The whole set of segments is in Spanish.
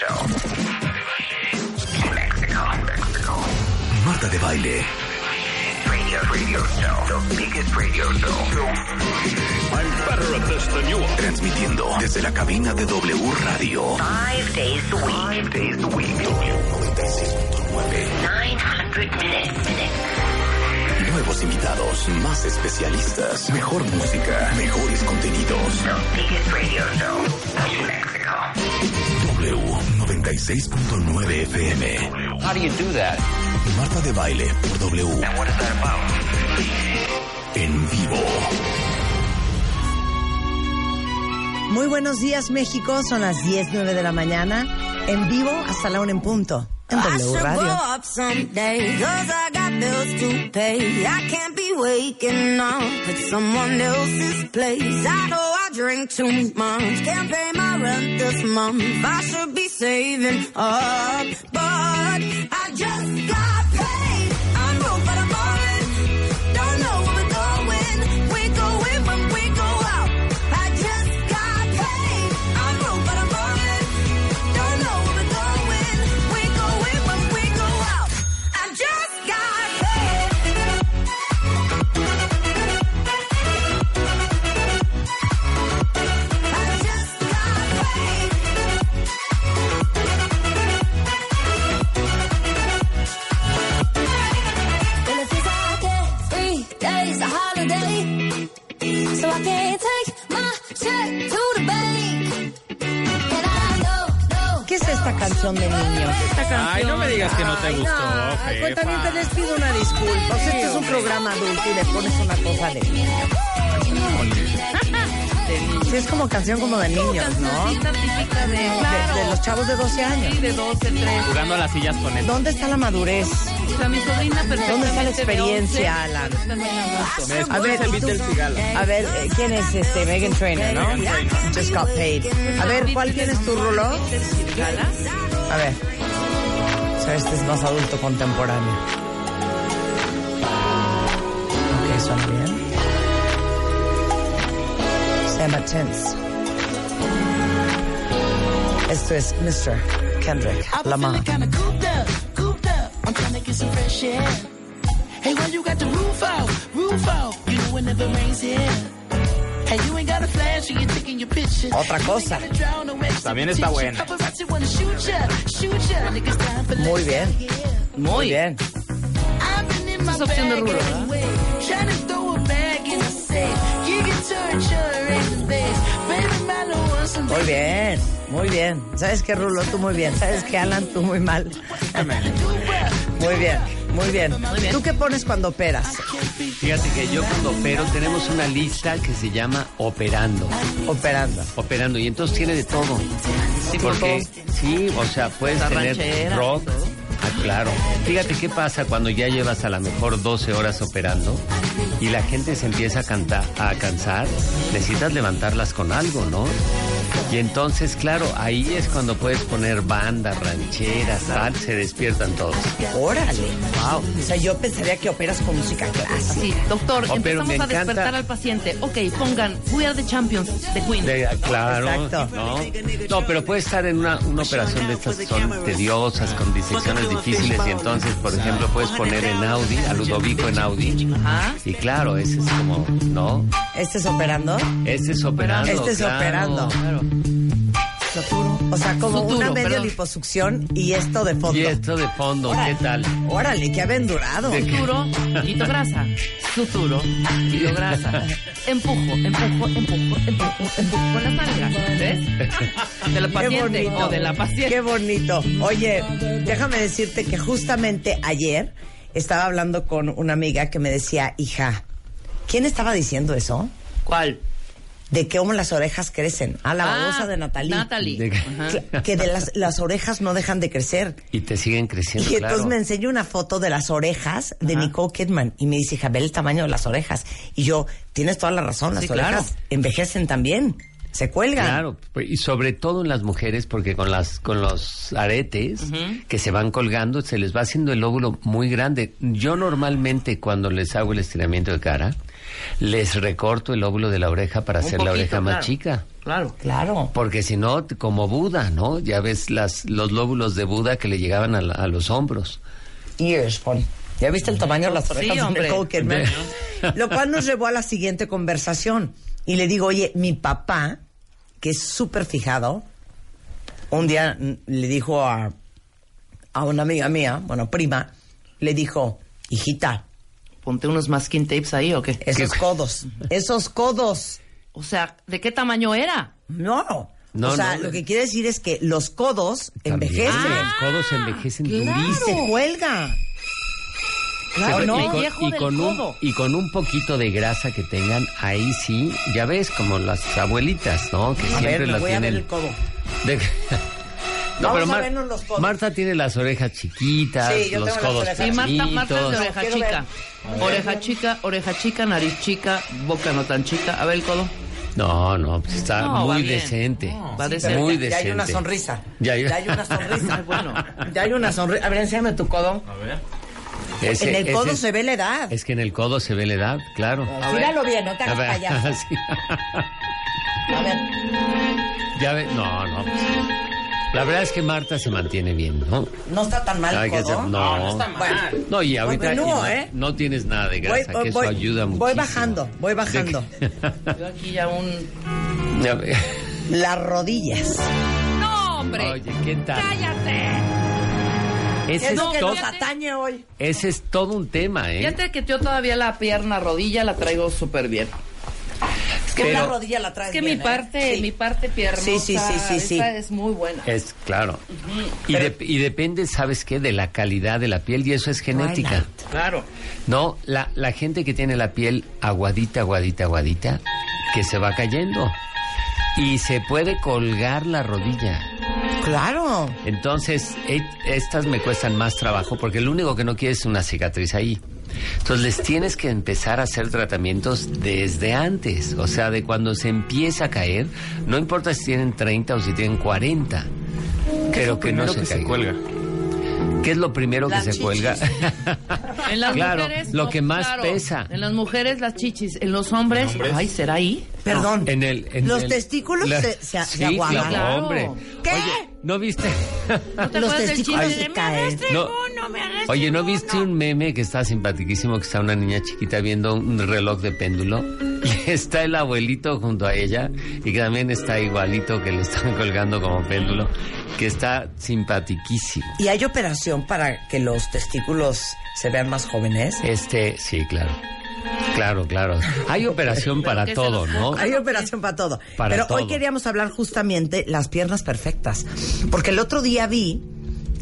Show. Mexico, Mexico. Marta de baile. Radio, radio show. The biggest radio show. I'm better at this than you are. Transmitiendo desde la cabina de W Radio. Five days a week. Five days a week. W96.9. 900 minutes. Nuevos invitados, más especialistas, mejor música, mejores contenidos. The biggest radio show. Mexico. W96.9 FM. How do you do that? Marta de baile por W. And what is that about? En vivo. Muy buenos días, México. Son las 10, 9 de la mañana. En vivo hasta la 1 en punto. En I W should Radio. grow up someday, cause I drink too much. Can't pay my rent this month. I should be saving up, but I just got. Canción de niños? Ay, no me digas que no te gustó, Ay, jefa. cuentamiento, les pido una disculpa. O sea, este es un programa adulto y le pones una cosa de... Sí, es como canción como de niños, ¿no? Típica de, claro, De, de los chavos de 12 años. sí, de 12, 13. Jugando a las sillas con él. ¿Dónde está la madurez? Mi sobrina ¿Dónde está la experiencia, 11, Alan? también a ver. A ver, eh, ¿quién es este? Megan Trainer, ¿no? Just got paid. A ver, ¿cuál tienes tu Rulo? A ver. O sea, este es más adulto contemporáneo. Ok, suena bien. Se llama Tense. Esto es Mr. Kendrick Lamar. kinda cooped up, cooped up. I'm trying to get some fresh air. Hey, why you got the roof out, roof out? You know it never rains here. Otra cosa. También está buena. Muy bien. Muy bien. Esa es opción de Rulo. Muy bien. Muy bien. ¿Sabes qué, Rulo? Tú muy bien. ¿Sabes qué, Alan? Tú muy mal. Muy bien. Muy bien. ¿Tú qué pones cuando operas? Fíjate que yo cuando opero tenemos una lista que se llama Operando. Operando. Operando. Y entonces tiene de todo. Porque, sí, o sea, puedes La tener ranchera, rock. todo. Ah, claro. Fíjate qué pasa cuando ya llevas a lo mejor 12 horas operando y la gente se empieza a, cantar, a cansar. Necesitas levantarlas con algo, ¿no? Y entonces, claro, ahí es cuando puedes poner bandas, rancheras, tal, se despiertan todos. Órale. Wow. O sea, yo pensaría que operas con música clásica. Sí, doctor, Oh, empezamos a encanta- despertar al paciente. Ok, pongan We Are the Champions de Queen. De- claro, Exacto. ¿no? No, pero puede estar en una, una operación de estas que son tediosas, con disecciones difíciles, y entonces, por ejemplo, puedes poner en Audi, a Ludovico en Audi. Ajá. Y claro, ese es como, ¿no? ¿Este es operando? Este es operando. Este es claro. operando. O sea, como Suturo, una medio perdón. liposucción y esto de fondo. Y esto de fondo, ¿qué tal? Órale, que aventurado. ¿De qué? Suturo, quito grasa. Suturo, quito grasa. Empujo, empujo, empujo, empujo, empujo con la nalga. ¿Ves? De la Qué paciente bonito. o de la paciente. Qué bonito. Oye, déjame decirte que justamente ayer estaba hablando con una amiga que me decía, hija, ¿quién estaba diciendo eso? ¿Cuál? De cómo las orejas crecen. Ah, la Ah, babosa de Natalie. Natalie. De- Que, que de las, las orejas no dejan de crecer. Y te siguen creciendo, Y entonces claro. me enseña una foto de las orejas de Nicole Kidman y me dice, hija, ve el tamaño de las orejas. Y yo, tienes toda la razón, las Sí, orejas claro. envejecen también, se cuelgan. Claro, pues, y sobre todo en las mujeres, porque con las con los aretes que se van colgando se les va haciendo el lóbulo muy grande. Yo normalmente cuando les hago el estiramiento de cara, les recorto el lóbulo de la oreja para Un hacer la oreja más claro. chica. Claro. Claro. Porque si no, como Buda, ¿no? Ya ves las, los lóbulos de Buda que le llegaban a, la- a los hombros. Ears, pon. ¿Ya viste el tamaño de las Sí, orejas de hombre. Nicole Kidman? Lo cual nos llevó a la siguiente conversación. Y le digo, oye, mi papá, que es súper fijado, un día le dijo a, a una amiga mía, bueno, prima, le dijo, hijita, Ponte unos masking tapes ahí o qué. esos codos, esos codos. O sea, ¿de qué tamaño era? No. No, o sea, no. lo que quiere decir es que los codos También, envejecen Los codos envejecen y durísimo. se cuelga. Claro, Pero- no. y, con, viejo y del con un, codo. y con un poquito de grasa que tengan, ahí sí, ya ves, como las abuelitas, ¿no? Que A siempre ver, las voy a ver tienen. el codo. de- No, Vamos pero a vernos los codos. Marta tiene las orejas chiquitas, Sí, yo los tengo las codos orejas Sí, Marta, chiquitos. Marta es de oreja quiero chica. Oreja chica, oreja chica, nariz chica, boca no tan chica. A ver el codo. No, no, pues está No, va muy bien. decente. Va Sí, decente. Muy ya, ya hay decente. una sonrisa. Ya hay- una sonrisa. Ay, bueno. Ya hay una sonrisa. A ver, enséñame tu codo. Ese- en el ese codo es- se ve la edad. Es que en el codo se ve la edad, claro. Míralo bien, no te A hagas ver, payaso. sí. A ver. Ya ve, no, no. pues, la verdad es que Marta se mantiene bien, ¿no? No está tan mal Hay que hacer- no, Bueno, No, y ahorita Pues y menúo, no, ¿eh? no tienes nada de voy, grasa, voy- que eso voy- ayuda mucho. voy bajando, voy bajando. Yo aquí ya un... Las rodillas. ¡No, hombre! Oye, ¿qué tal? ¡Cállate! Ese Es es, lo que todo, nos atañe hoy. ese es todo un tema, ¿eh? Fíjate que yo todavía la pierna, rodilla la traigo súper bien. Es que Pero- una rodilla la traes Es que bien, mi ¿eh? parte, Sí. mi parte pierna. Sí, sí, sí, sí, sí. es muy buena. Es claro. Y, Pero- de- y depende, ¿sabes qué? De la calidad de la piel y eso es genética. Twilight. Claro. No, la, la gente que tiene la piel aguadita, aguadita, aguadita, que se va cayendo. Y se puede colgar la rodilla. Claro. Entonces, e- estas me cuestan más trabajo porque lo único que no quieres es una cicatriz ahí. Entonces, les tienes que empezar a hacer tratamientos desde antes, o sea, de cuando se empieza a caer, no importa si tienen 30 o si tienen 40, pero que no se, caiga. cuelga. ¿Qué es lo primero Las que se chichis. cuelga? En las Claro, mujeres. lo que más claro. pesa. En las mujeres, las chichis. En los hombres. Ay, ¿será ahí? Perdón. En el, en Los el- testículos la- se- se- se sí, aguadan. claro, hombre. ¿Qué? Oye, ¿no viste? ¿No te Los del testículos se de, "Me caen. arrastre No. uno, me arrastre Oye, ¿no uno"? viste un meme que está simpaticísimo, que está una niña chiquita viendo un reloj de péndulo? Y está el abuelito junto a ella, y que también está igualito que le están colgando como péndulo, que está simpatiquísimo. ¿Y hay operación para que los testículos se vean más jóvenes? Este, sí, claro. Claro, claro. Hay operación para todo, ¿no? Hay operación para todo. Para Pero hoy queríamos hablar justamente las piernas perfectas. Porque el otro día vi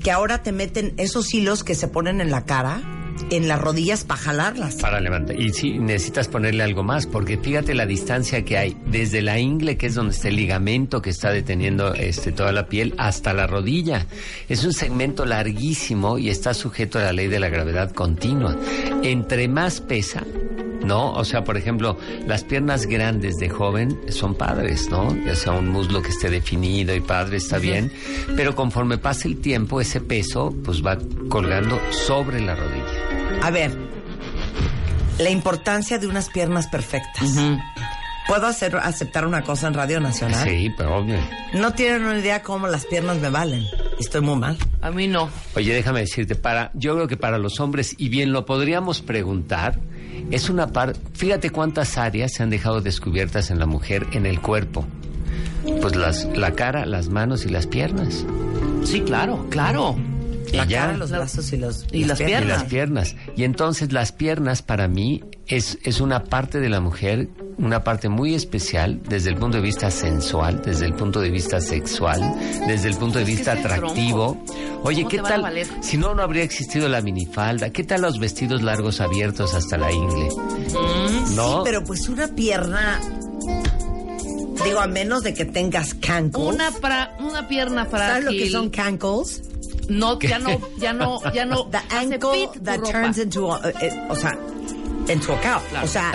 que ahora te meten esos hilos que se ponen en la cara, en las rodillas para jalarlas. Para levantar. Y sí, necesitas ponerle algo más, porque fíjate la distancia que hay desde la ingle, que es donde está el ligamento que está deteniendo este, toda la piel, hasta la rodilla. Es un segmento larguísimo y está sujeto a la ley de la gravedad continua. Entre más pesa, ¿no? O sea, por ejemplo, las piernas grandes de joven son padres, ¿no? Ya sea un muslo que esté definido y padre, está bien, pero conforme pasa el tiempo, ese peso pues va colgando sobre la rodilla. A ver, la importancia de unas piernas perfectas. ¿Puedo hacer, aceptar una cosa en Radio Nacional? Sí, pero obvio. No tienen una idea cómo las piernas me valen. Estoy muy mal. A mí no. Oye, déjame decirte, para, yo creo que para los hombres, y bien lo podríamos preguntar, es una par, fíjate cuántas áreas se han dejado descubiertas en la mujer, en el cuerpo. Pues las, la cara, las manos y las piernas. Sí, claro, claro. La Y ya. cara, los brazos y, los, Y las Y piernas. las piernas. Y entonces las piernas para mí es, es una parte de la mujer, una parte muy especial desde el punto de vista sensual, desde el punto de vista sexual, desde el punto de Es vista atractivo. Oye, ¿Cómo ¿qué tal? Si no, no habría existido la minifalda. ¿Qué tal los vestidos largos abiertos hasta la ingle? Mm. ¿No? Sí, pero pues una pierna Digo, a menos de que tengas cankles. Una, pra- una pierna frágil. ¿Sabes lo que son cankles? No, ya no, ya no, ya no. The ankle that turns into a, eh, eh, o sea, into a cow. Claro. O sea,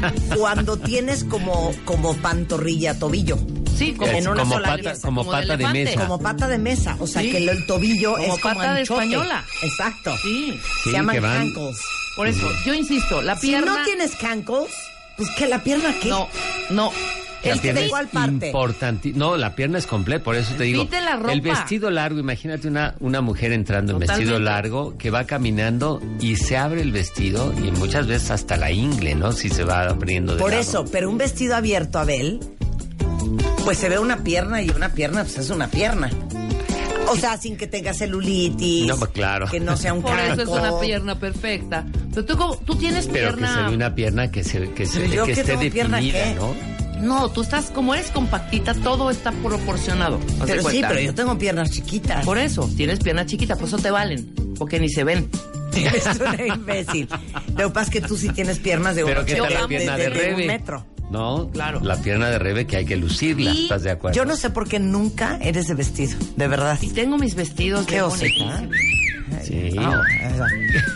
cuando tienes como, como pantorrilla, tobillo. Sí, como, en una como sola pata, como pata de mesa. Como pata de mesa. O sea, Sí. que el, el tobillo Como es como pata de española. Exacto. Sí. Se Sí, llaman cankles. Por eso, yo insisto, la Si pierna. no tienes cankles, pues que la pierna qué? No, no. La El pierna fit- es ¿cuál parte? importante. No, la pierna es completa, por eso te digo. Quite la ropa. El vestido largo, imagínate una, una mujer entrando en Totalmente. vestido largo que va caminando y se abre el vestido y muchas veces hasta la ingle, ¿no? Si se va abriendo de Por lado. eso, pero un vestido abierto, Abel, pues se ve una pierna y una pierna, pues es una pierna. O sea, sin que tenga celulitis. No, pues, claro. Que no sea un Por eso es una pierna perfecta. Pero tú, como- tú tienes Pero que pierna. se ve una pierna que, se, que, se, que que esté pierna, definida, ¿qué? ¿no? No, tú estás, como eres compactita, todo está proporcionado. Pero sí, pero yo tengo piernas chiquitas. Por eso, tienes pierna chiquita, por eso te valen. Porque ni se ven. Eres una imbécil. Lo que pasa es que tú sí tienes piernas de Pero un ¿qué tal la pierna de- de, de un Rebe? metro. No, Claro. La pierna de Rebe que hay que lucirla, Y ¿estás de acuerdo? Yo no sé por qué nunca eres de vestido, de verdad. Y tengo mis vestidos Qué de. Sí. Ah,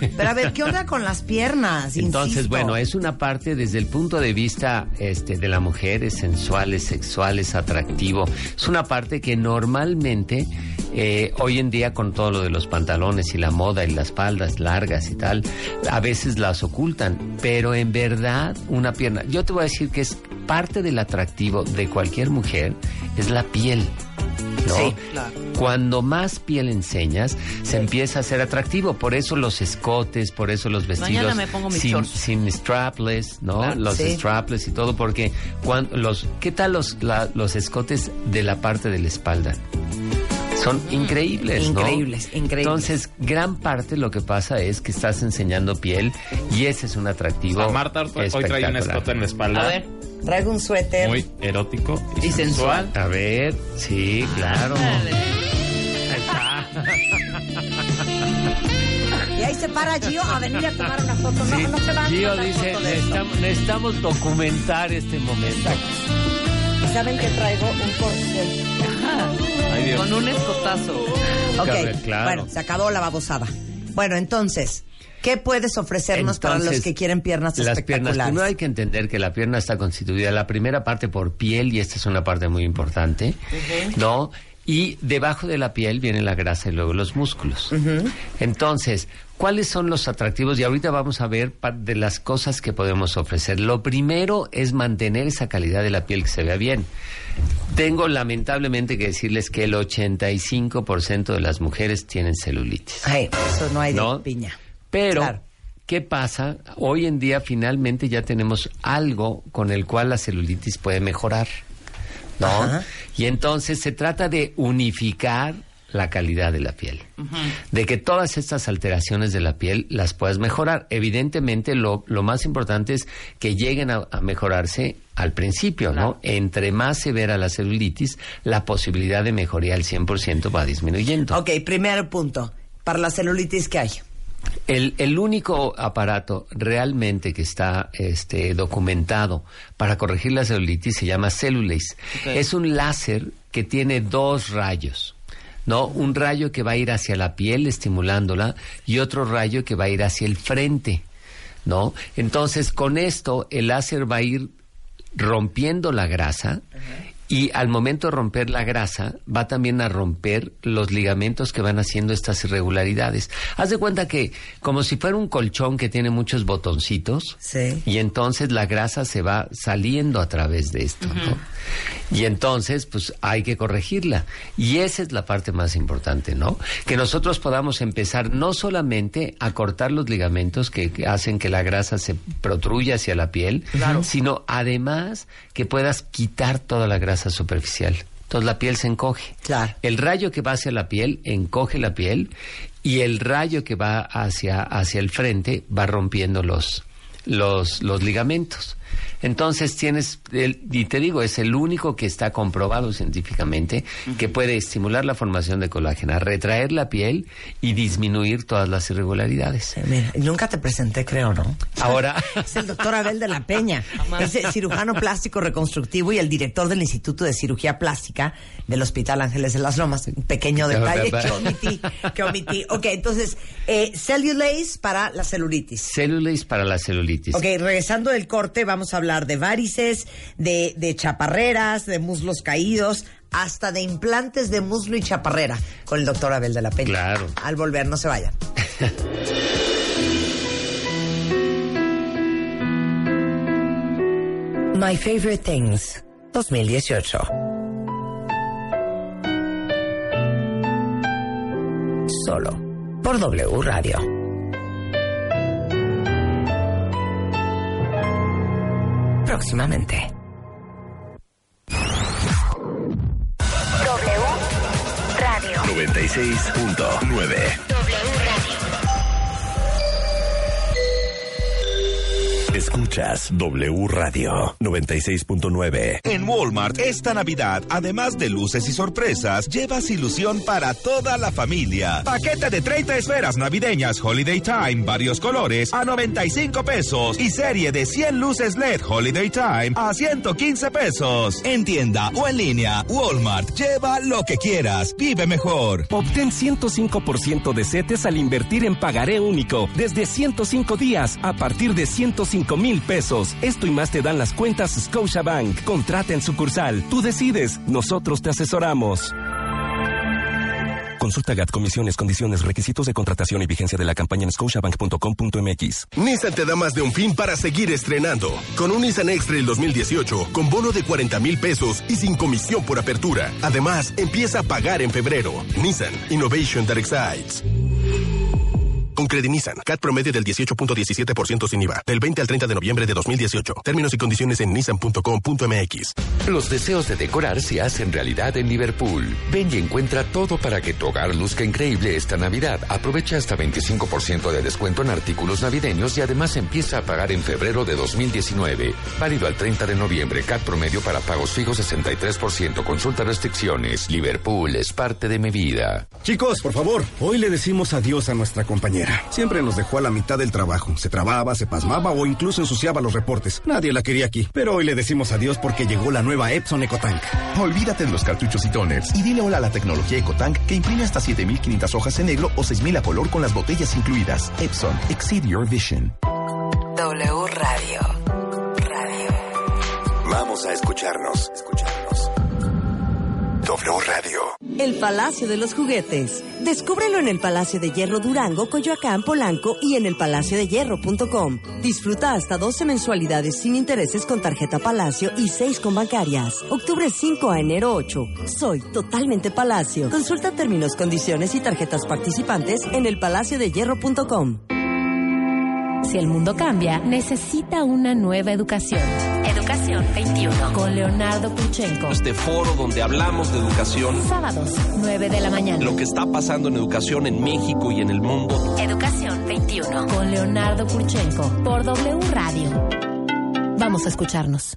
Pero a ver, ¿qué onda con las piernas? Entonces, Insisto. bueno, es una parte desde el punto de vista este, de la mujer, es sensual, es sexual, es atractivo. Es una parte que normalmente, eh, hoy en día con todo lo de los pantalones y la moda y las faldas largas y tal, a veces las ocultan. Pero en verdad, una pierna, yo te voy a decir que es parte del atractivo de cualquier mujer, es la piel. ¿No? Sí, claro. Cuando más piel enseñas, se empieza a ser atractivo. Por eso los escotes, por eso los vestidos Mañana me pongo mis sin, sin strapless, ¿no? Claro, los sí. strapless y todo, porque cuando los, ¿qué tal los, la- los escotes de la parte de la espalda? Son increíbles, ¿no? Increíbles, increíbles. Entonces, gran parte lo que pasa es que estás enseñando piel y ese es un atractivo. A Marta hoy trae un escote en la espalda. A ver, Traigo un suéter. Muy erótico y, Y sensual. sensual. A ver, sí, claro. Dale. Ahí está. Y ahí se para Gio a venir a tomar una foto. No, Sí, no se va a Gio dice, foto de esto. necesitamos, necesitamos documentar este momento. ¿Y saben que traigo un Dios. Con un escotazo. Ok, claro. bueno, se acabó la babosada. Bueno, entonces, ¿qué puedes ofrecernos para los que quieren piernas Las piernas, espectaculares? primero hay que entender que la pierna está constituida, la primera parte por piel, y esta es una parte muy importante, ¿no? Y debajo de la piel viene la grasa y luego los músculos. Entonces, ¿cuáles son los atractivos? Y ahorita vamos a ver de las cosas que podemos ofrecer. Lo primero es mantener esa calidad de la piel que se vea bien. Tengo lamentablemente que decirles que el 85% de las mujeres tienen celulitis. Ay, eso no hay de ¿No? piña. Pero, Claro. ¿qué pasa? Hoy en día finalmente ya tenemos algo con el cual la celulitis puede mejorar, ¿no? Ajá. Y entonces se trata de unificar la calidad de la piel. De que todas estas alteraciones de la piel las puedas mejorar. Evidentemente, lo, lo más importante es que lleguen a, a mejorarse al principio, ¿no? Entre más severa la celulitis, la posibilidad de mejoría al 100% va disminuyendo. Ok, primer punto. Para la celulitis, ¿qué hay? El, el único aparato realmente que está este, documentado para corregir la celulitis se llama Cellulase. Es un láser que tiene dos rayos. ¿no? Un rayo que va a ir hacia la piel estimulándola y otro rayo que va a ir hacia el frente, ¿no? Entonces, con esto el láser va a ir rompiendo la grasa y al momento de romper la grasa va también a romper los ligamentos que van haciendo estas irregularidades. Haz de cuenta que como si fuera un colchón que tiene muchos botoncitos Sí. y entonces la grasa se va saliendo a través de esto, ¿no? Y entonces, pues hay que corregirla. Y esa es la parte más importante, ¿no? Que nosotros podamos empezar no solamente a cortar los ligamentos que, hacen que la grasa se protruya hacia la piel, sino además que puedas quitar toda la grasa superficial. Entonces la piel se encoge. Claro. El rayo que va hacia la piel encoge la piel y el rayo que va hacia, hacia el frente va rompiendo los, los, los ligamentos. Entonces tienes, el- y te digo, es el único que está comprobado científicamente que puede estimular la formación de colágeno, retraer la piel y disminuir todas las irregularidades. Mira, nunca te presenté, creo, ¿no? Ahora, Es el doctor Abel de la Peña. Es el cirujano plástico reconstructivo y el director del Instituto de Cirugía Plástica del Hospital Ángeles de las Lomas. Un pequeño detalle que omití. Que omití. Ok, entonces, eh, cellulase para la celulitis. célulase para la celulitis. Ok, regresando del corte, vamos a hablar de varices, de, de chaparreras, de muslos caídos, hasta de implantes de muslo y chaparrera con el doctor Abel de la Peña. Claro. Al volver, no se vayan. My Favorite Things 2018. Solo por W Radio. Próximamente. W Radio. 96.9. Escuchas W Radio 96.9. En Walmart, esta Navidad, además de luces y sorpresas, llevas ilusión para toda la familia. Paquete de 30 esferas navideñas Holiday Time, varios colores, a 95 pesos. Y serie de 100 luces LED Holiday Time, a 115 pesos. En tienda o en línea, Walmart, lleva lo que quieras. Vive mejor. Obtén 105% de CETES al invertir en pagaré único desde 105 días a partir de 105 mil pesos. Esto y más te dan las cuentas Scotiabank. Contrata en sucursal. Tú decides. Nosotros te asesoramos. Consulta GAT, comisiones, condiciones, requisitos de contratación y vigencia de la campaña en scotiabank.com.mx. Nissan te da más de un fin para seguir estrenando. Con un Nissan X-Trail 2018, con bono de 40 mil pesos y sin comisión por apertura. Además, empieza a pagar en febrero. Nissan Innovation that excites. Con Credit Nissan, CAT promedio del 18.17% sin IVA, del 20 al 30 de noviembre de 2018. Términos y condiciones en nissan.com.mx. Los deseos de decorar se hacen realidad en Liverpool. Ven y encuentra todo para que tu hogar luzca increíble esta Navidad. Aprovecha hasta 25% de descuento en artículos navideños y además empieza a pagar en febrero de 2019. Válido al 30 de noviembre. CAT promedio para pagos fijos 63%. Consulta restricciones. Liverpool es parte de mi vida. Chicos, por favor, hoy le decimos adiós a nuestra compañera. Siempre nos dejó a la mitad del trabajo. Se trababa, se pasmaba o incluso ensuciaba los reportes. Nadie la quería aquí. Pero hoy le decimos adiós porque llegó la nueva Epson EcoTank. Olvídate de los cartuchos y toners y dile hola a la tecnología EcoTank que imprime hasta 7500 hojas en negro o 6000 a color con las botellas incluidas. Epson, exceed your vision. W Radio. Radio. Vamos a escucharnos. Escucharnos. W Radio. El Palacio de los Juguetes. Descúbrelo en el Palacio de Hierro Durango, Coyoacán, Polanco y en elpalaciodehierro.com. Disfruta hasta 12 mensualidades sin intereses con tarjeta Palacio y 6 con bancarias. Octubre 5 a enero 8. Soy totalmente Palacio. Consulta términos, condiciones y tarjetas participantes en elpalaciodehierro.com. Si el mundo cambia, necesita una nueva educación. Educación 21 con Leonardo Kuchenko. Este foro donde hablamos de educación, Sábados, 9 de la mañana. lo que está pasando en educación en México y en el mundo. Educación 21 con Leonardo Kurchenko por W Radio. Vamos a escucharnos.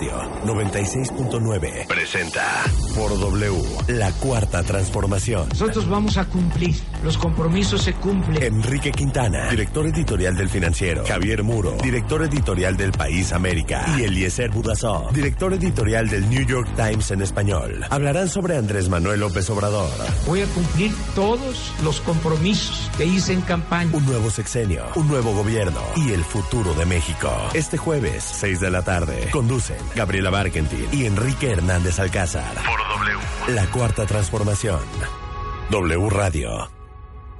96.9 presenta por W la cuarta transformación. Nosotros vamos a cumplir. Los compromisos se cumplen. Enrique Quintana, director editorial del Financiero. Javier Muro, director editorial del País América. Y Eliezer Budasov, director editorial del New York Times en español. Hablarán sobre Andrés Manuel López Obrador. Voy a cumplir todos los compromisos que hice en campaña. Un nuevo sexenio, un nuevo gobierno y el futuro de México. Este jueves, 6 de la tarde, conducen Gabriela Barkentin y Enrique Hernández Alcázar. Por W. La cuarta transformación. W Radio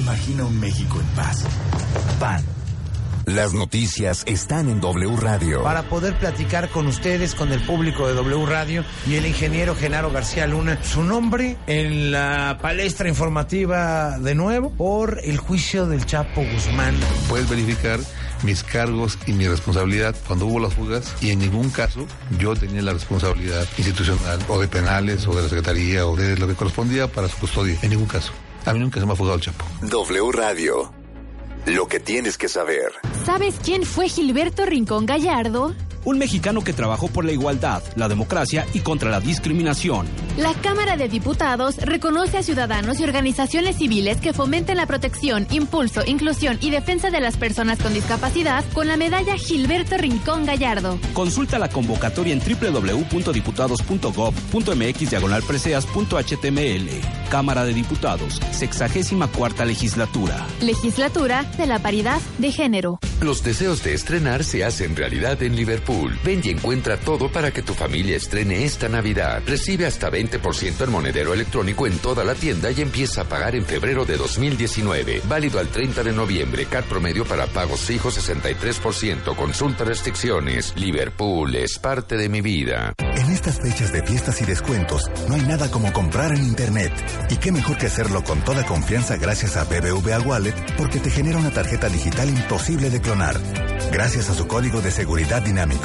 Imagina un México en paz. PAN. Las noticias están en W Radio. Para poder platicar con ustedes, con el público de W Radio y el ingeniero Genaro García Luna, su nombre en la palestra informativa de nuevo por el juicio del Chapo Guzmán. Puedes verificar mis cargos y mi responsabilidad cuando hubo las fugas y en ningún caso yo tenía la responsabilidad institucional o de penales o de la Secretaría o de lo que correspondía para su custodia. En ningún caso. A mí nunca se me ha fugado el Chapo. W Radio. Lo que tienes que saber. ¿Sabes quién fue Gilberto Rincón Gallardo? Un mexicano que trabajó por la igualdad, la democracia y contra la discriminación. La Cámara de Diputados reconoce a ciudadanos y organizaciones civiles que fomenten la protección, impulso, inclusión y defensa de las personas con discapacidad con la medalla Gilberto Rincón Gallardo. Consulta la convocatoria en www.diputados.gov.mx diagonal preseas.html. Cámara de Diputados, sexagésima cuarta legislatura. Legislatura de la paridad de género. Los deseos de estrenar se hacen realidad en Liverpool. Ven y encuentra todo para que tu familia estrene esta Navidad. Recibe hasta 20% en monedero electrónico en toda la tienda y empieza a pagar en febrero de 2019. Válido al 30 de noviembre. CAT promedio para pagos fijos 63%. Consulta restricciones. Liverpool es parte de mi vida. En estas fechas de fiestas y descuentos, no hay nada como comprar en Internet. Y qué mejor que hacerlo con toda confianza gracias a BBVA Wallet, porque te genera una tarjeta digital imposible de clonar. Gracias a su código de seguridad dinámico.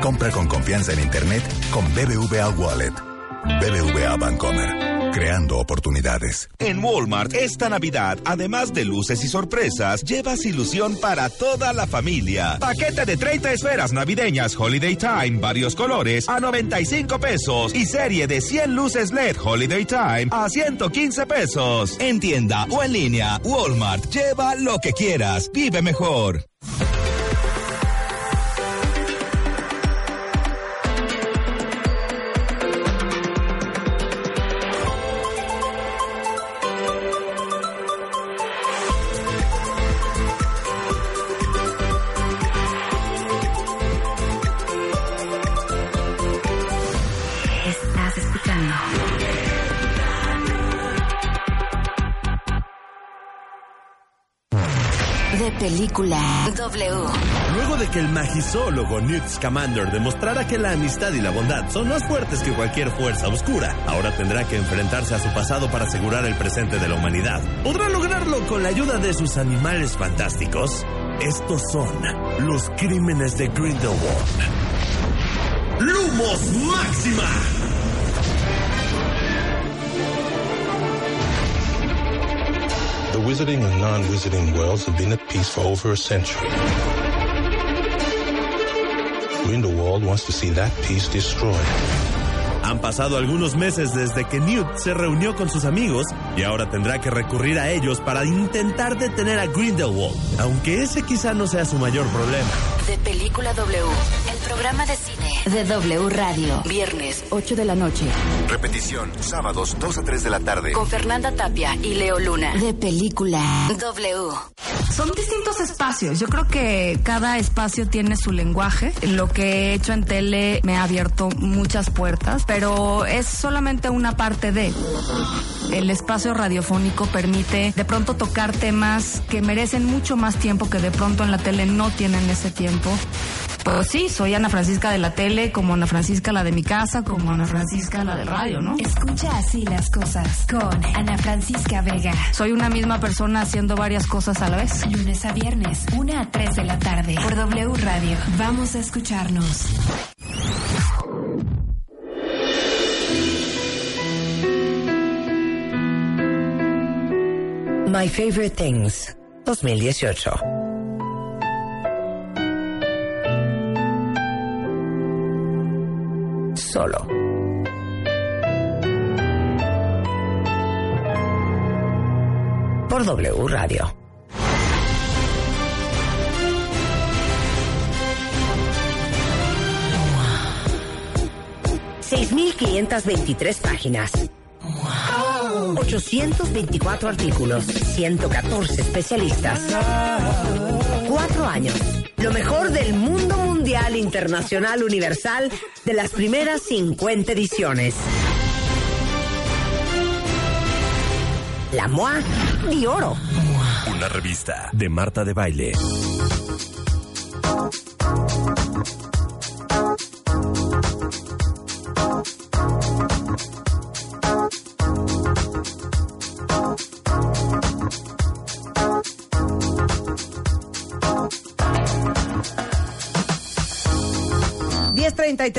Compra con confianza en Internet con BBVA Wallet. BBVA Bancomer. Creando oportunidades. En Walmart, esta Navidad, además de luces y sorpresas, llevas ilusión para toda la familia. Paquete de 30 esferas navideñas Holiday Time, varios colores, a 95 pesos. Y serie de 100 luces LED Holiday Time, a 115 pesos. En tienda o en línea, Walmart, lleva lo que quieras. Vive mejor. De película W. Luego de que el magizólogo Newt Scamander demostrara que la amistad y la bondad son más fuertes que cualquier fuerza oscura, ahora tendrá que enfrentarse a su pasado para asegurar el presente de la humanidad. ¿Podrá lograrlo con la ayuda de sus animales fantásticos? Estos son los crímenes de Grindelwald. ¡Lumos Máxima! The wizarding and non-wizarding worlds have been at peace for over a century. Grindelwald wants to see that peace destroyed. Han pasado algunos meses desde que Newt se reunió con sus amigos y ahora tendrá que recurrir a ellos para intentar detener a Grindelwald, aunque ese quizá no sea su mayor problema. De película W. El programa de de W Radio. Viernes, 8 de la noche. Repetición, sábados 2 a 3 de la tarde. Con Fernanda Tapia y Leo Luna. De película W. Son distintos espacios. Yo creo que cada espacio tiene su lenguaje. Lo que he hecho en tele me ha abierto muchas puertas, pero es solamente una parte de. El espacio radiofónico permite de pronto tocar temas que merecen mucho más tiempo que de pronto en la tele no tienen ese tiempo. Pues sí, soy Ana Francisca de la tele, como Ana Francisca la de mi casa, como Ana Francisca la del radio, ¿no? Escucha así las cosas con Ana Francisca Vega. Soy una misma persona haciendo varias cosas a la vez. Lunes a viernes, 1 a 3 de la tarde, por W Radio. Vamos a escucharnos. My Favorite Things 2018. Solo. Por W Radio. 3.523 páginas. 824 artículos, 114 especialistas. Cuatro años. Lo mejor del mundo mundial, internacional, universal, de las primeras 50 ediciones. La MOA de Oro. Una revista de Marta de Baile.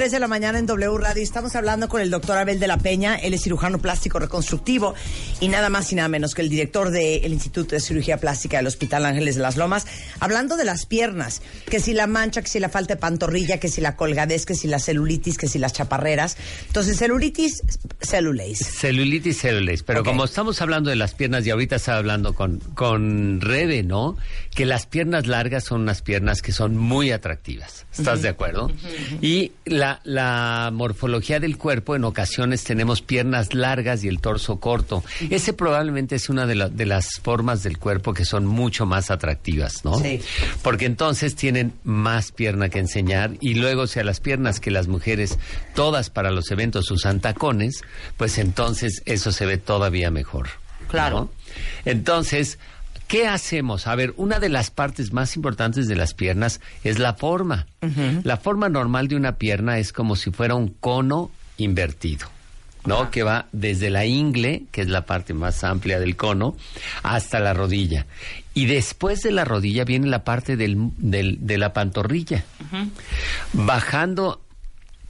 Tres de la mañana en W Radio. Estamos hablando con el doctor Abel de la Peña. Él es cirujano plástico reconstructivo y nada más y nada menos que el director del Instituto de Cirugía Plástica del Hospital Ángeles de las Lomas. Hablando de las piernas, que si la mancha, que si la falta de pantorrilla, que si la colgadez, que si la celulitis, que si las chaparreras. Entonces, celulitis, celulase. Celulitis, celulase. Pero como estamos hablando de las piernas y ahorita estaba hablando con, con Rebe, ¿no? Que las piernas largas son unas piernas que son muy atractivas. ¿Estás de acuerdo? Y la, la, morfología del cuerpo, en ocasiones tenemos piernas largas y el torso corto. Ese probablemente es una de, de, las formas del cuerpo que son mucho más atractivas, ¿no? Sí. Porque entonces tienen más pierna que enseñar y luego, si a las piernas que las mujeres, todas para los eventos usan tacones, pues entonces eso se ve todavía mejor. Claro. Entonces, ¿Qué hacemos? A ver, una de las partes más importantes de las piernas es la forma. La forma normal de una pierna es como si fuera un cono invertido. ¿No? Que va desde la ingle, que es la parte más amplia del cono, hasta la rodilla. Y después de la rodilla viene la parte del, de la pantorrilla. Bajando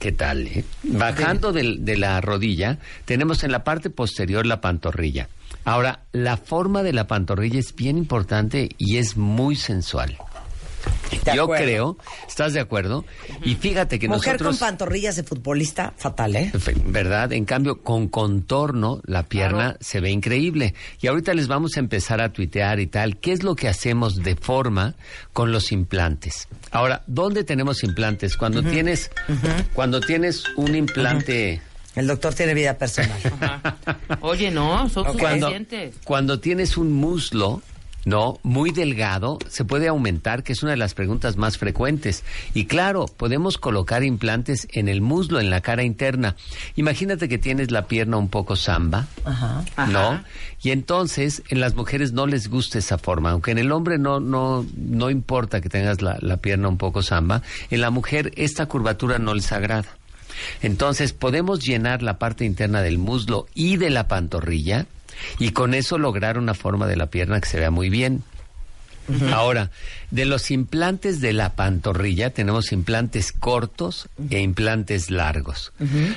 ¿Qué tal? Eh? Bajando de, la rodilla, tenemos en la parte posterior la pantorrilla. Ahora, la forma de la pantorrilla es bien importante y es muy sensual. Yo creo, ¿estás de acuerdo? Y fíjate que Mujer nosotros... con pantorrillas de futbolista, fatal, ¿eh? ¿Verdad? En cambio, con contorno, la pierna se ve increíble. Y ahorita les vamos a empezar a tuitear y tal. ¿Qué es lo que hacemos de forma con los implantes? Ahora, ¿dónde tenemos implantes? Cuando tienes, cuando tienes un implante... El doctor tiene vida personal. Oye, no, son cuando, cuando tienes un muslo, ¿no? Muy delgado, se puede aumentar, que es una de las preguntas más frecuentes. Y claro, podemos colocar implantes en el muslo, en la cara interna. Imagínate que tienes la pierna un poco samba, ¿no? Y entonces en las mujeres no les gusta esa forma, aunque en el hombre no, no, no importa que tengas la, la pierna un poco samba, en la mujer esta curvatura no les agrada. Entonces podemos llenar la parte interna del muslo y de la pantorrilla y con eso lograr una forma de la pierna que se vea muy bien. Ahora, de los implantes de la pantorrilla tenemos implantes cortos e implantes largos.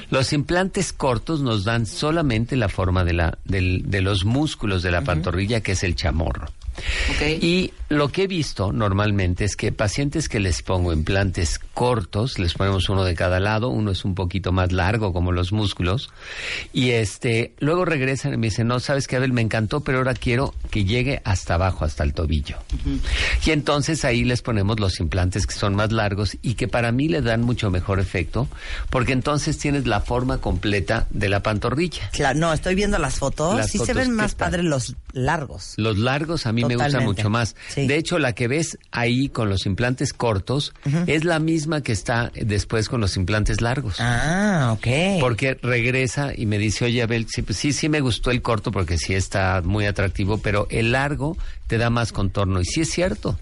Los implantes cortos nos dan solamente la forma de, la, de los músculos de la pantorrilla, que es el chamorro. Y lo que he visto normalmente es que pacientes que les pongo implantes cortos, les ponemos uno de cada lado, uno es un poquito más largo como los músculos, y este, luego regresan y me dicen, no, sabes que Abel, me encantó, pero ahora quiero que llegue hasta abajo, hasta el tobillo. Y entonces ahí les ponemos los implantes que son más largos y que para mí le dan mucho mejor efecto, porque entonces tienes la forma completa de la pantorrilla. Claro, no, estoy viendo las fotos, sí se ven más padres los largos. Los largos a mí me gusta mucho más. De hecho, la que ves ahí con los implantes cortos es la misma que está después con los implantes largos. Ah, ok. Porque regresa y me dice, oye, Abel, sí, pues sí, sí me gustó el corto porque sí está muy atractivo, pero el largo te da más contorno. Y sí es cierto.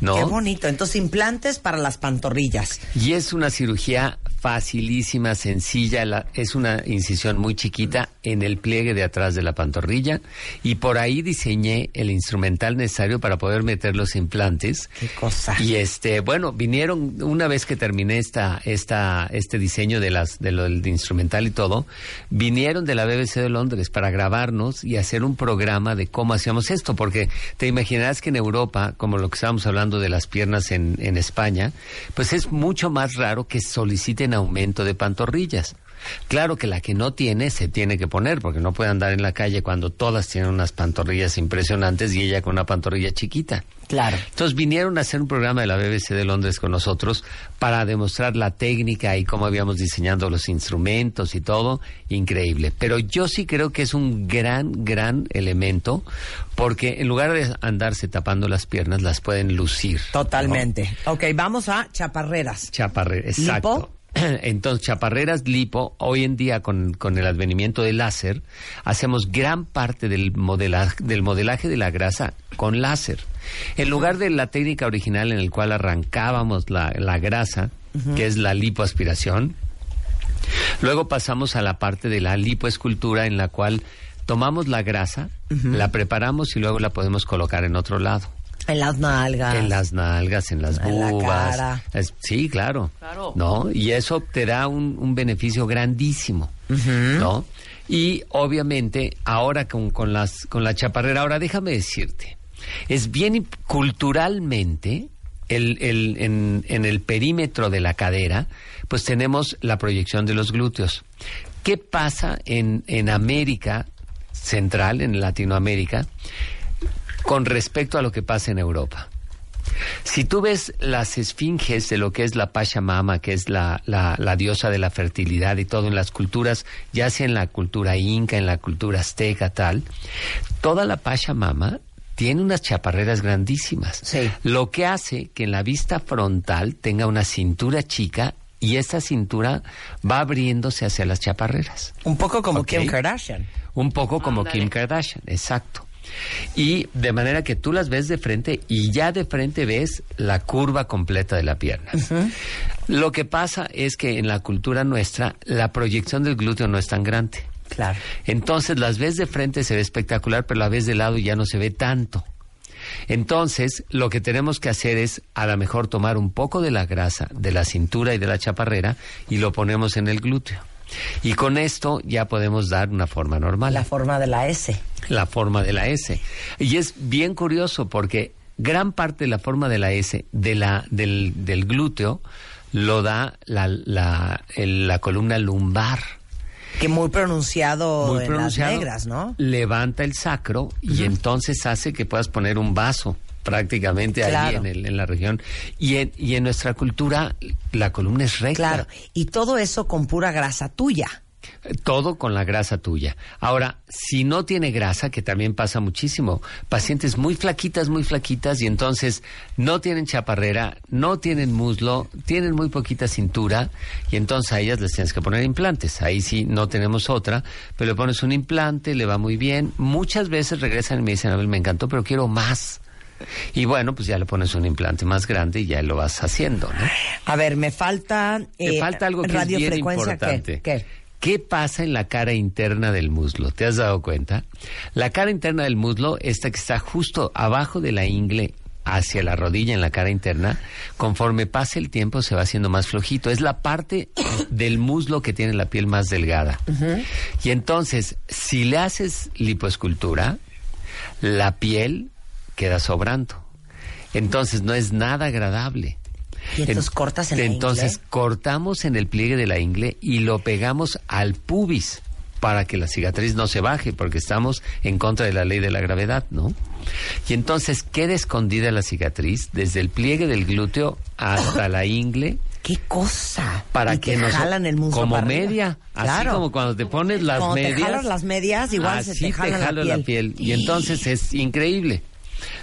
¿No? Qué bonito. Entonces, implantes para las pantorrillas. Y es una cirugía facilísima, sencilla, es una incisión muy chiquita en el pliegue de atrás de la pantorrilla y por ahí diseñé el instrumental necesario para poder meter los implantes. Qué cosa. Y este, bueno, vinieron una vez que terminé esta esta este diseño de las de lo del instrumental y todo, vinieron de la BBC de Londres para grabarnos y hacer un programa de cómo hacíamos esto, porque te imaginarás que en Europa, como lo que estábamos hablando de las piernas en en España, pues es mucho más raro que soliciten aumento de pantorrillas. Claro que la que no tiene se tiene que poner, porque no puede andar en la calle cuando todas tienen unas pantorrillas impresionantes y ella con una pantorrilla chiquita. Claro. Entonces vinieron a hacer un programa de la BBC de Londres con nosotros para demostrar la técnica y cómo habíamos diseñado los instrumentos y todo. Increíble. Pero yo sí creo que es un gran, gran elemento porque en lugar de andarse tapando las piernas, las pueden lucir. Totalmente. Ok, vamos a chaparreras. Chaparreras, exacto. Entonces, chaparreras lipo, hoy en día con, con, el advenimiento del láser, hacemos gran parte del modelaje, del modelaje de la grasa con láser. En lugar de la técnica original en el cual arrancábamos la, la grasa, que es la lipoaspiración, luego pasamos a la parte de la lipoescultura en la cual tomamos la grasa, la preparamos y luego la podemos colocar en otro lado. En las nalgas. En las nalgas, en las En la bubas. cara. Es- sí, claro. Claro. ¿No? Y eso te da un, un beneficio grandísimo. ¿No? Y obviamente, ahora con, con, las, con la chaparrera, ahora déjame decirte, es bien culturalmente, el, el, en, en el perímetro de la cadera, pues tenemos la proyección de los glúteos. ¿Qué pasa en, en América Central, en Latinoamérica, con respecto a lo que pasa en Europa? Si tú ves las esfinges de lo que es la Pachamama, que es la, la, la diosa de la fertilidad y todo en las culturas, ya sea en la cultura inca, en la cultura azteca, tal, toda la Pachamama tiene unas chaparreras grandísimas. Lo que hace que en la vista frontal tenga una cintura chica y esa cintura va abriéndose hacia las chaparreras. Un poco como. Kim Kardashian. Un poco como Kim Kardashian, exacto. Y de manera que tú las ves de frente y ya de frente ves la curva completa de la pierna. Lo que pasa es que en la cultura nuestra la proyección del glúteo no es tan grande. Claro. Entonces las ves de frente se ve espectacular, pero la ves de lado y ya no se ve tanto. Entonces, lo que tenemos que hacer es a lo mejor tomar un poco de la grasa de la cintura y de la chaparrera y lo ponemos en el glúteo. Y con esto ya podemos dar una forma normal. La forma de la S. La forma de la S. Y es bien curioso porque gran parte de la forma de la S, de la, del, del glúteo, lo da la, la, el- la columna lumbar. Que muy pronunciado Muy en las negras, ¿no? Levanta el sacro y entonces hace que puedas poner un vaso prácticamente ahí en, el- en la región. Y en, y en nuestra cultura la columna es recta. Claro. Y todo eso con pura grasa tuya. Todo con la grasa tuya. Ahora, si no tiene grasa, que también pasa muchísimo, pacientes muy flaquitas, muy flaquitas, y entonces no tienen chaparrera, no tienen muslo, tienen muy poquita cintura, y entonces a ellas les tienes que poner implantes. Ahí sí no tenemos otra, pero le pones un implante, le va muy bien. Muchas veces regresan y me dicen, Abel, me encantó, pero quiero más. Y bueno, pues ya le pones un implante más grande y ya lo vas haciendo, ¿no? A ver, me falta... Te eh, falta algo que es bien radiofrecuencia, ¿qué? importante. ¿Qué? ¿Qué pasa en la cara interna del muslo? ¿Te has dado cuenta? La cara interna del muslo, esta que está justo abajo de la ingle hacia la rodilla en la cara interna, conforme pase el tiempo se va haciendo más flojito. Es la parte del muslo que tiene la piel más delgada. Y entonces, si le haces lipoescultura, la piel queda sobrando. Entonces no es nada agradable. Y entonces cortas en la Entonces ingle. cortamos en el pliegue de la ingle y lo pegamos al pubis para que la cicatriz no se baje, porque estamos en contra de la ley de la gravedad, ¿no? Y entonces queda escondida la cicatriz desde el pliegue del glúteo hasta la ingle. ¡Qué cosa! Para Y que nos jalan el muslo como media, así como cuando te pones las Cuando te medias. jalas las medias, igual se así te jala la piel. Y entonces es increíble.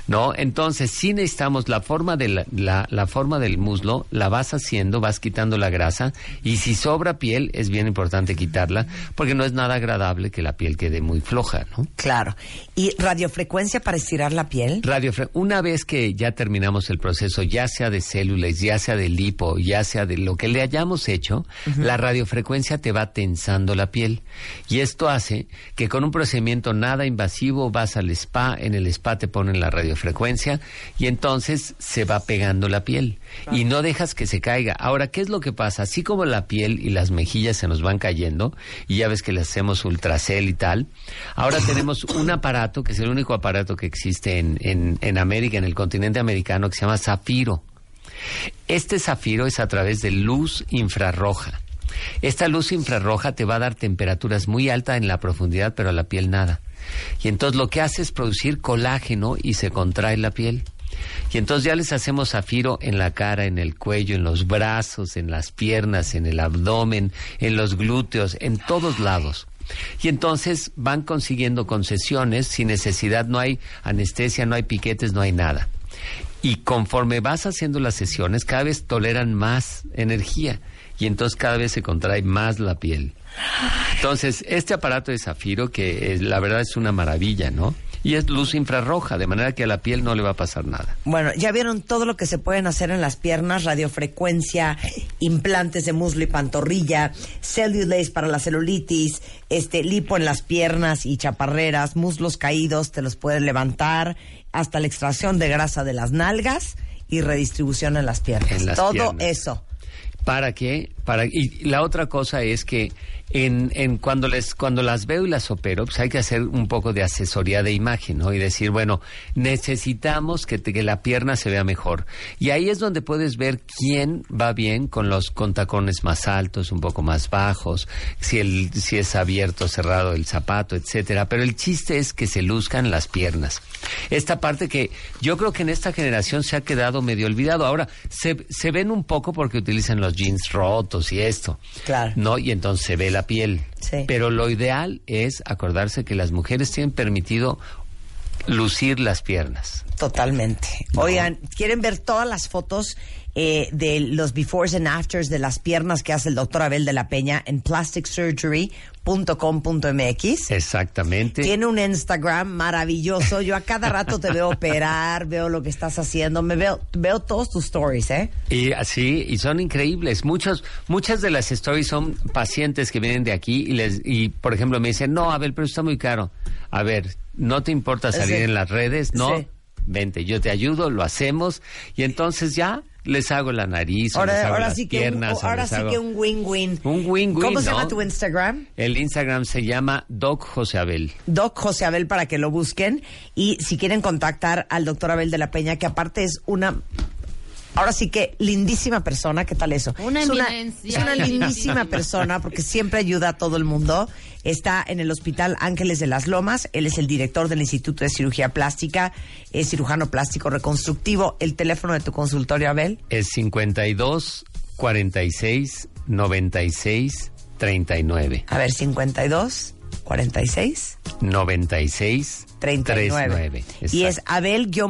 ¿No? Entonces, sí necesitamos la forma, de la, la- la forma del muslo, la vas haciendo, vas quitando la grasa, y si sobra piel, es bien importante quitarla, porque no es nada agradable que la piel quede muy floja, ¿no? Claro. ¿Y radiofrecuencia para estirar la piel? Radiofre una vez que ya terminamos el proceso, ya sea de células, ya sea de lipo, ya sea de lo que le hayamos hecho, la radiofrecuencia te va tensando la piel. Y esto hace que con un procedimiento nada invasivo vas al spa, en el spa te ponen la radiofrecuencia y entonces se va pegando la piel y no dejas que se caiga. Ahora, ¿qué es lo que pasa? Así como la piel y las mejillas se nos van cayendo y ya ves que le hacemos ultracel y tal, ahora tenemos un aparato que es el único aparato que existe en, en, en América, en el continente americano, que se llama Zafiro. Este zafiro es a través de luz infrarroja. Esta luz infrarroja te va a dar temperaturas muy altas en la profundidad, pero a la piel nada. Y entonces lo que hace es producir colágeno y se contrae la piel. Y entonces ya les hacemos zafiro en la cara, en el cuello, en los brazos, en las piernas, en el abdomen, en los glúteos, en todos lados. Y entonces van consiguiendo concesiones sin necesidad, no hay anestesia, no hay piquetes, no hay nada. Y conforme vas haciendo las sesiones, cada vez toleran más energía y entonces cada vez se contrae más la piel. Entonces, este aparato de zafiro, que la verdad es una maravilla, ¿no? Y es luz infrarroja, de manera que a la piel no le va a pasar nada. Bueno, ya vieron todo lo que se pueden hacer en las piernas, radiofrecuencia, implantes de muslo y pantorrilla, cellulase para la celulitis, este lipo en las piernas y chaparreras, muslos caídos, te los pueden levantar, hasta la extracción de grasa de las nalgas y redistribución en las piernas. todo eso. ¿Para qué? Para, y la otra cosa es que en, en cuando les cuando las veo y las opero, pues hay que hacer un poco de asesoría de imagen, ¿no? Y decir, bueno, necesitamos que, que la pierna se vea mejor. Y ahí es donde puedes ver quién va bien con los con tacones más altos, un poco más bajos, si el si es abierto, cerrado el zapato, etcétera. Pero el chiste es que se luzcan las piernas. Esta parte que yo creo que en esta generación se ha quedado medio olvidado. Ahora se, se ven un poco porque utilizan los jeans rotos y esto. Claro. ¿No? Y entonces se ve la piel. Pero lo ideal es acordarse que las mujeres tienen permitido lucir las piernas. Totalmente. Oigan, ¿quieren ver todas las fotos eh, de los befores and afters de las piernas que hace el doctor Abel de la Peña en plasticsurgery.com.mx? Exactamente. Tiene un Instagram maravilloso. Yo a cada rato te veo operar, veo lo que estás haciendo, me veo, veo todos tus stories, ¿eh? Y así, y son increíbles. Muchos, muchas de las stories son pacientes que vienen de aquí y les, y por ejemplo me dicen, no, Abel, pero está muy caro. A ver, ¿no te importa salir Sí. en las redes? No. Sí. Vente, yo te ayudo, lo hacemos y entonces ya les hago la nariz, o les hago ahora las sí que un, piernas, ahora sí hago- que un win-win. un win-win, ¿Cómo se llama tu Instagram? El Instagram se llama Doc José Abel. Doc José Abel para que lo busquen y si quieren contactar al doctor Abel de la Peña, que aparte es una... Ahora sí que lindísima persona, ¿qué tal eso? Una es una, es una lindísima persona porque siempre ayuda a todo el mundo. Está en el Hospital Ángeles de las Lomas, él es el director del Instituto de Cirugía Plástica, es cirujano plástico reconstructivo. El teléfono de tu consultorio, Abel. Es 52 46 96 39. A ver, 52, 46, 96 39. Y es Abel-D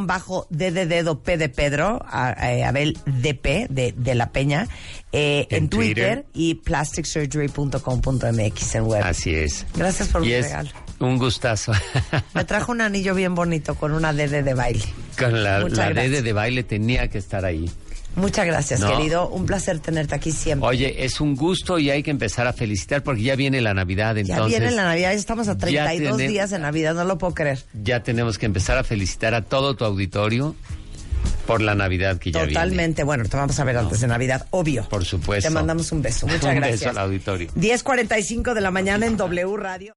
de dedo P de Pedro, eh, Abel DP de, de la Peña, eh, en, En Twitter, Twitter. y plasticsurgery.com.mx en web. Así es. Gracias por y es regalo. un gustazo. Me trajo un anillo bien bonito con una DD de baile. Con la, Muchas la gracias. DD de baile tenía que estar ahí. Muchas gracias, No. querido. Un placer tenerte aquí siempre. Oye, es un gusto y hay que empezar a felicitar porque ya viene la Navidad, ya entonces viene la Navidad, ya estamos a 32 tiene- días de Navidad, no lo puedo creer. ya tenemos que empezar a felicitar a todo tu auditorio por la Navidad que ya viene. Totalmente. Bueno, te vamos a ver antes de Navidad, obvio. Por supueso. Te mandamos un beso. Muchas un gracias. beso al auditorio. 10.45 de la mañana en W Radio.